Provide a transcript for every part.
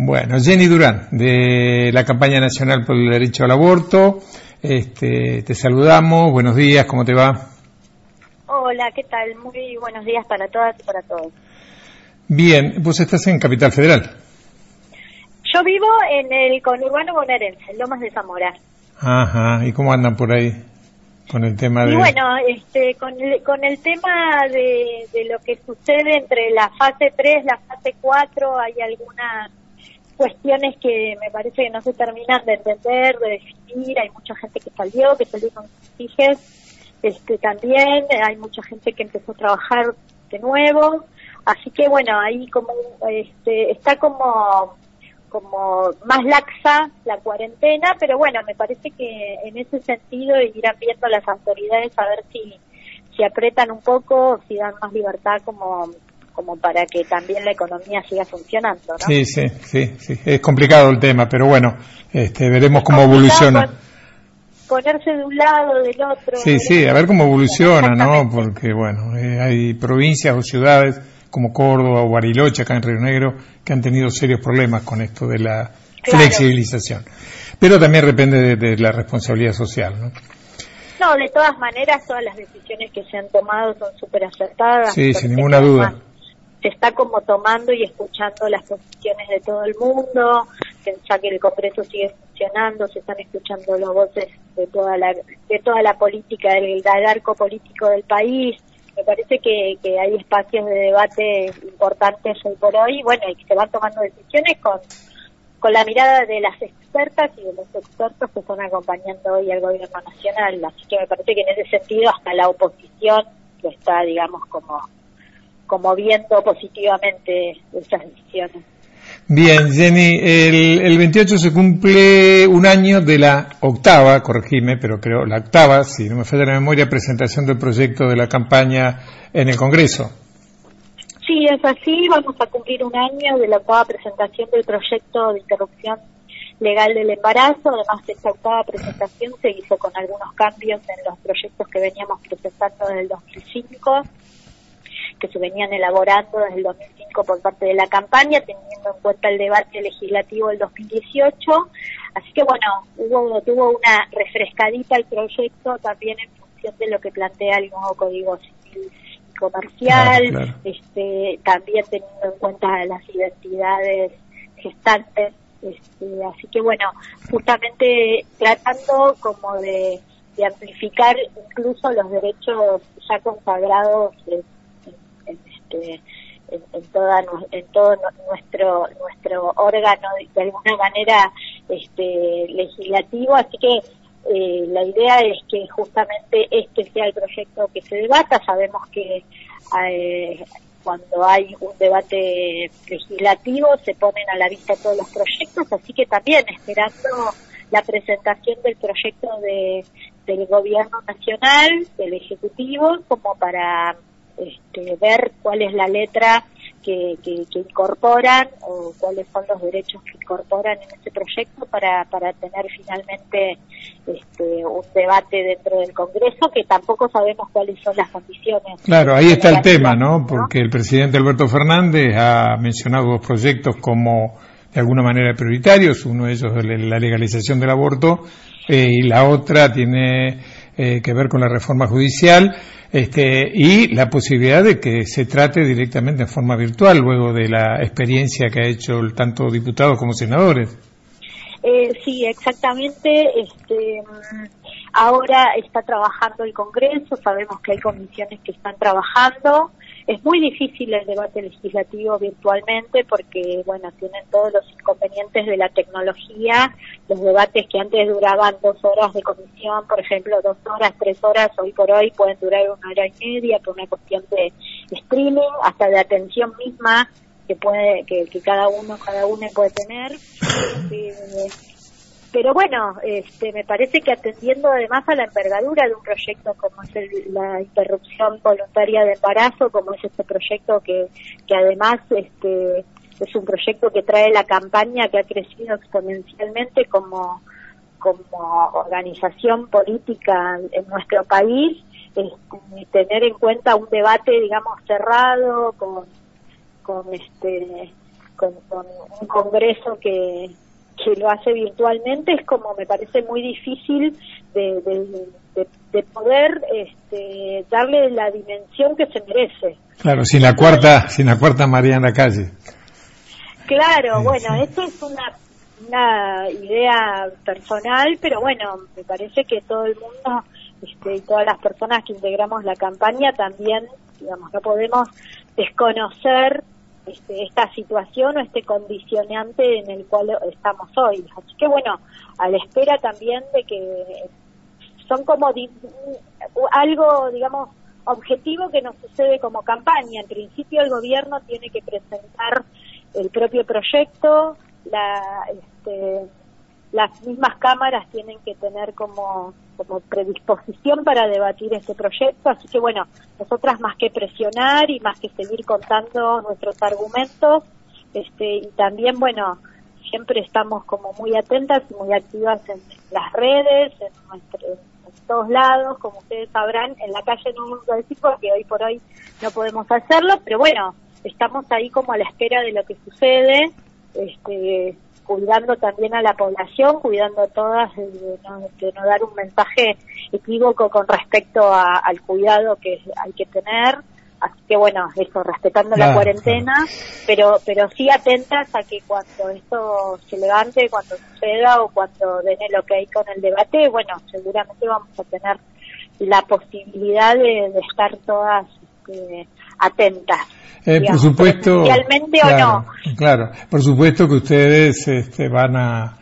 Bueno, Jenny Durán, de la campaña nacional por el derecho al aborto. Este, te saludamos, buenos días, ¿cómo te va? Hola, ¿qué tal? Muy buenos días para todas y para todos. Bien, vos estás en Capital Federal. Yo vivo en el conurbano bonaerense, en Lomas de Zamora. Ajá, ¿y cómo andan por ahí con el tema de...? Y bueno, este, con, el, con el tema de, de lo que sucede entre la fase 3, la fase 4, hay algunas cuestiones que me parece que no se terminan de entender, de definir. Hay mucha gente que salió, que salió con sus. Este, también hay mucha gente que empezó a trabajar de nuevo. Así que bueno, ahí como este, está como como más laxa la cuarentena, pero bueno, me parece que en ese sentido irán viendo las autoridades a ver si si apretan un poco, si dan más libertad como como para que también la economía siga funcionando. ¿no? Sí, sí, sí, sí, es complicado el tema, pero bueno, este, veremos cómo evoluciona. Ponerse de un lado, del otro. Sí, sí, a ver cómo evoluciona, ¿no? Porque bueno, eh, hay provincias o ciudades como Córdoba o Bariloche, acá en Río Negro, que han tenido serios problemas con esto de la flexibilización. Pero también depende de, la responsabilidad social, ¿no? No, de todas maneras, todas las decisiones que se han tomado son súper acertadas. Sí, sin ninguna duda se está como tomando y escuchando las posiciones de todo el mundo, ya que el Congreso sigue funcionando, se están escuchando las voces de toda la, de toda la política, del, arco político del país. Me parece que, que hay espacios de debate importantes hoy por hoy, bueno, y se van tomando decisiones con, con la mirada de las expertas y de los expertos que están acompañando hoy al gobierno nacional. Así que me parece que en ese sentido hasta la oposición que está, digamos, como como viendo positivamente estas decisiones. Bien, Jenny, el, el 28 se cumple un año de la octava, corregime, pero creo la octava, si no me falla la memoria, presentación del proyecto de la campaña en el Congreso. Sí, es así, vamos a cumplir un año de la octava presentación del proyecto de interrupción legal del embarazo. Además, esta octava presentación se hizo con algunos cambios en los proyectos que veníamos presentando desde el 2005 que se venían elaborando desde el 2005 por parte de la campaña, teniendo en cuenta el debate legislativo del 2018. Así que bueno, hubo, tuvo una refrescadita el proyecto también en función de lo que plantea el nuevo Código Civil y Comercial, este, también teniendo en cuenta las identidades gestantes. Este, así que bueno, justamente tratando como de, de amplificar incluso los derechos ya consagrados en, toda en todo nuestro nuestro órgano de, alguna manera este, legislativo. Así que eh, la idea es que justamente este sea el proyecto que se debata. Sabemos que eh, cuando hay un debate legislativo se ponen a la vista todos los proyectos. Así que también esperando la presentación del proyecto de del gobierno nacional del ejecutivo como para este, ver cuál es la letra que, incorporan o cuáles son los derechos que incorporan en este proyecto para, para tener finalmente este, un debate dentro del Congreso que tampoco sabemos cuáles son las condiciones. Claro, ahí está el tema, ¿no? Porque el presidente Alberto Fernández ha mencionado dos proyectos como de alguna manera prioritarios, uno de ellos es la legalización del aborto eh, y la otra tiene eh, que ver con la reforma judicial este, y la posibilidad de que se trate directamente en forma virtual luego de la experiencia que ha hecho tanto diputados como senadores. Eh, sí, exactamente. Este, ahora está trabajando el Congreso, sabemos que hay comisiones que están trabajando. Es muy difícil el debate legislativo virtualmente porque, bueno, tienen todos los inconvenientes de la tecnología. Los debates que antes duraban dos horas de comisión, por ejemplo, dos horas, tres horas, hoy por hoy pueden durar una hora y media por una cuestión de streaming, hasta de atención misma que puede que, cada uno cada uno puede tener eh, pero bueno, este, me parece que atendiendo además a la envergadura de un proyecto como es la interrupción voluntaria de embarazo, como es este proyecto que, que además este, es un proyecto que trae la campaña que ha crecido exponencialmente como, como organización política en nuestro país, este, tener en cuenta un debate, digamos, cerrado, con, con este con, un congreso que, que lo hace virtualmente es como me parece muy difícil de, de, poder este, darle la dimensión que se merece. Claro, sin la cuarta, sin la cuarta María en la calle. Claro, bueno, esto es una, una idea personal, pero bueno, me parece que todo el mundo este, y todas las personas que integramos la campaña también, digamos, no podemos desconocer este, esta situación o este condicionante en el cual estamos hoy. Así que bueno, a la espera también de que son como algo, digamos, objetivo que nos sucede como campaña. En principio el gobierno tiene que presentar el propio proyecto, la, este, las mismas cámaras tienen que tener como, como predisposición para debatir este proyecto, así que bueno, nosotras más que presionar y más que seguir contando nuestros argumentos, este, y también bueno, siempre estamos como muy atentas y muy activas en, las redes, en, en todos lados, como ustedes sabrán, en la calle no vamos a decir porque hoy por hoy no podemos hacerlo, pero bueno, estamos ahí como a la espera de lo que sucede, este, cuidando también a la población, cuidando a todas de no, dar un mensaje equívoco con respecto al cuidado que hay que tener. Así que bueno, eso, respetando la cuarentena, pero pero sí atentas a que cuando esto se levante, cuando suceda o cuando den el ok con el debate, bueno, seguramente vamos a tener la posibilidad de, estar todas este, atentas. Eh, por supuesto. claro, Claro, por supuesto que ustedes este, van a,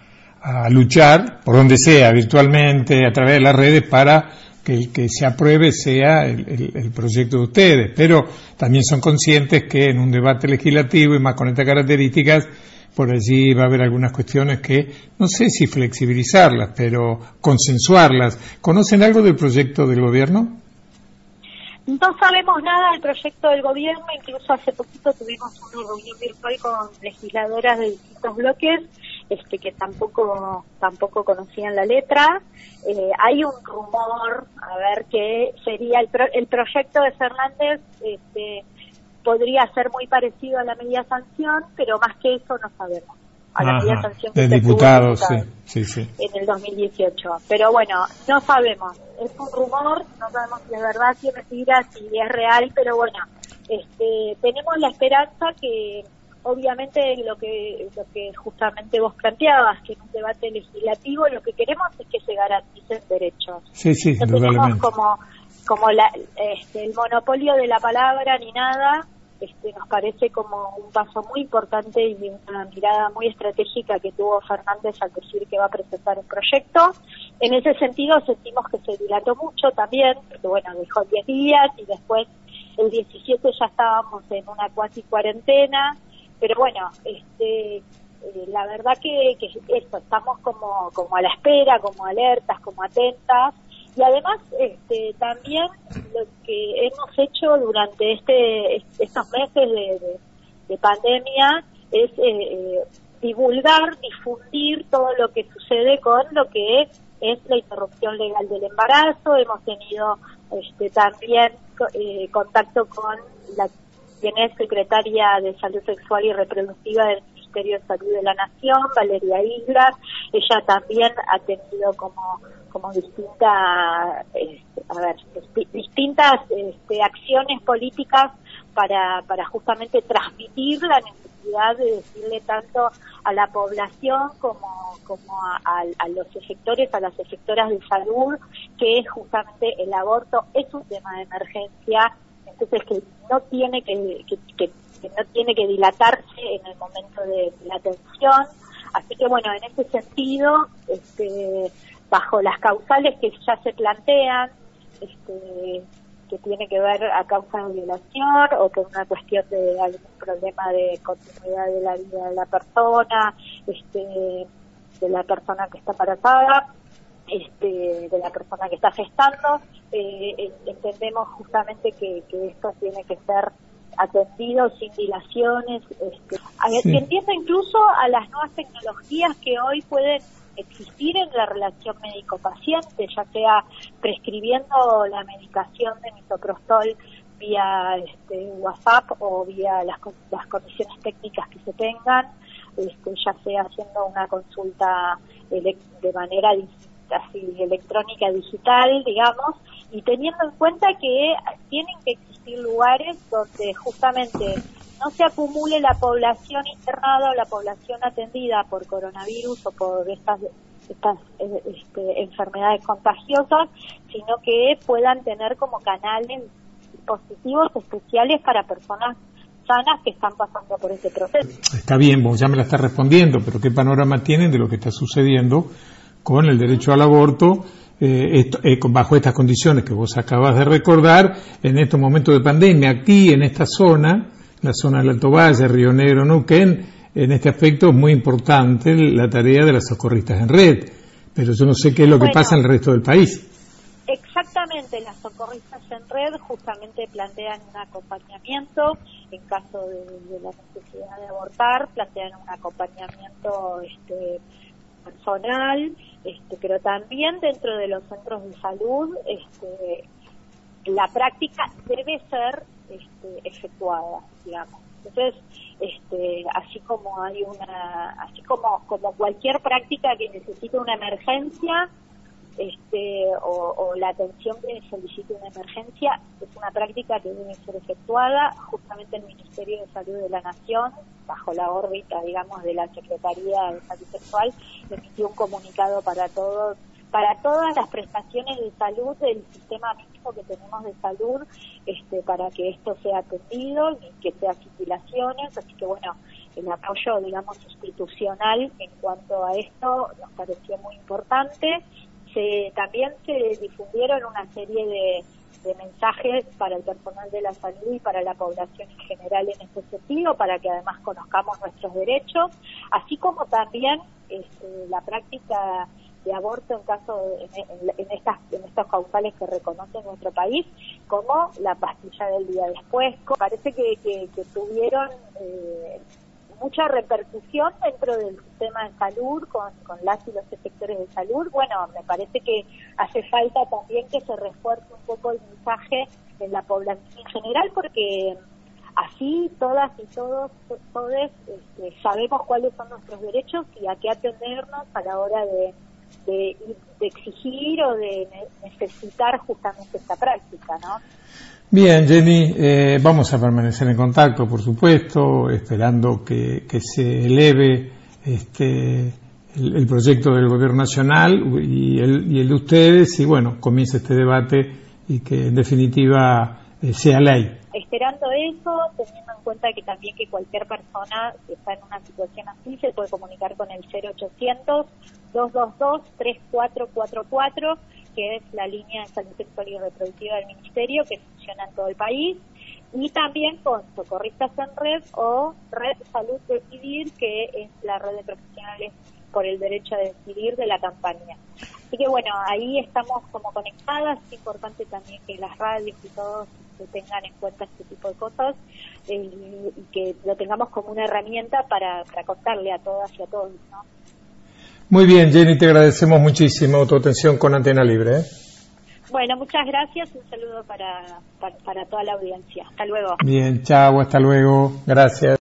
luchar, por donde sea, virtualmente, a través de las redes, para que el que se apruebe sea el, proyecto de ustedes. Pero también son conscientes que en un debate legislativo y más con estas características, por allí va a haber algunas cuestiones que no sé si flexibilizarlas, pero consensuarlas. ¿Conocen algo del proyecto del gobierno? No sabemos nada del proyecto del gobierno, incluso hace poquito tuvimos una reunión virtual con legisladoras de distintos bloques este, que tampoco tampoco conocían la letra. Eh, hay un rumor, a ver qué sería el, el proyecto de Fernández, este, podría ser muy parecido a la media sanción, pero más que eso no sabemos a la media sanción de diputados, sí, sí, en el 2018. Pero bueno, no sabemos, es un rumor, no sabemos si es verdad, si es mentira, si es real, pero bueno, este, tenemos la esperanza que obviamente lo que lo que justamente vos planteabas, que en un debate legislativo lo que queremos es que se garanticen derechos. Sí, sí, no tenemos como como la, este, el monopolio de la palabra ni nada, este, nos parece como un paso muy importante y una mirada muy estratégica que tuvo Fernández al decir que va a presentar un proyecto. En ese sentido sentimos que se dilató mucho también, porque bueno, dejó 10 días y después el 17 ya estábamos en una cuasi cuarentena, pero bueno, este, eh, la verdad que, que esto, estamos como, como a la espera, como alertas, como atentas, y además este, también lo que hemos hecho durante este estos meses de, pandemia es eh, eh, divulgar, difundir todo lo que sucede con lo que es, la interrupción legal del embarazo. Hemos tenido este, también eh, contacto con la quien es secretaria de Salud Sexual y Reproductiva del Ministerio de Salud de la Nación, Valeria Islas. Ella también ha tenido como como distintas, este, a ver, distintas este, acciones políticas para, para justamente transmitir la necesidad de decirle tanto a la población como, como a, los efectores, a las efectoras de salud, que justamente el aborto es un tema de emergencia, entonces que no tiene que, que, no tiene que dilatarse en el momento de la atención. Así que bueno, en ese sentido, este, bajo las causales que ya se plantean, este, que tiene que ver a causa de violación o con una cuestión de algún problema de continuidad de la vida de la persona, este, de la persona que está embarazada, este, de la persona que está gestando, eh, entendemos justamente que, esto tiene que ser atendido sin dilaciones, este, sí. empieza incluso a las nuevas tecnologías que hoy pueden existir en la relación médico-paciente, ya sea prescribiendo la medicación de misoprostol vía este, WhatsApp o vía las, las condiciones técnicas que se tengan, este, ya sea haciendo una consulta de manera así electrónica digital, digamos, y teniendo en cuenta que tienen que existir lugares donde justamente no se acumule la población internada o la población atendida por coronavirus o por estas este, enfermedades contagiosas, sino que puedan tener como canales dispositivos especiales para personas sanas que están pasando por ese proceso. Está bien, vos ya me la estás respondiendo, pero ¿qué panorama tienen de lo que está sucediendo con el derecho al aborto eh, eh, bajo estas condiciones que vos acabas de recordar en estos momentos de pandemia? Aquí, en esta zona, la zona del Alto Valle, Río Negro, Neuquén, en este aspecto es muy importante la tarea de las socorristas en red, pero yo no sé qué es lo que pasa en el resto del país. Exactamente, las socorristas en red justamente plantean un acompañamiento en caso de, la necesidad de abortar, plantean un acompañamiento este, personal, este, pero también dentro de los centros de salud este, la práctica debe ser este, efectuada, digamos. Entonces, este, así como hay una, así como como cualquier práctica que necesite una emergencia, este, o, la atención que solicite una emergencia, es una práctica que debe ser efectuada. Justamente el Ministerio de Salud de la Nación, bajo la órbita, digamos, de la Secretaría de Salud Sexual, emitió un comunicado para todos para todas las prestaciones de salud del sistema mínimo que tenemos de salud, este, para que esto sea atendido que sea titulaciones, así que bueno, el apoyo, digamos, institucional en cuanto a esto nos pareció muy importante. Se, también se difundieron una serie de, mensajes para el personal de la salud y para la población en general en este sentido, para que además conozcamos nuestros derechos, así como también este, la práctica de aborto en caso en, estas en estos causales que reconoce nuestro país como la pastilla del día después. Parece que, que, tuvieron eh, mucha repercusión dentro del sistema de salud con, con las y los sectores de salud. Bueno me parece que hace falta también que se refuerce un poco el mensaje en la población en general porque así todas y todos todos este, sabemos cuáles son nuestros derechos y a qué atendernos a la hora de de, exigir o de necesitar justamente esta práctica, ¿no? Bien, Jenny, eh, vamos a permanecer en contacto, por supuesto, esperando que, se eleve este, el, proyecto del Gobierno Nacional y el, y el de ustedes, y bueno, comience este debate y que en definitiva eh, sea ley. Esperando eso, teniendo en cuenta que también que cualquier persona que está en una situación así se puede comunicar con el 0800 222-3444, que es la línea de salud sexual y reproductiva del Ministerio, que funciona en todo el país, y también con Socorristas en Red o Red Salud Decidir, que es la red de profesionales por el derecho a decidir de la campaña. Así que bueno, ahí estamos como conectadas, es importante también que las radios y todos tengan en cuenta este tipo de cosas eh, y que lo tengamos como una herramienta para, para contarle a todas y a todos, ¿no? Muy bien, Jenny, te agradecemos muchísimo tu atención con Antena Libre. ¿eh? Bueno, muchas gracias. Un saludo para, para, para toda la audiencia. Hasta luego. Bien, chao, hasta luego. Gracias.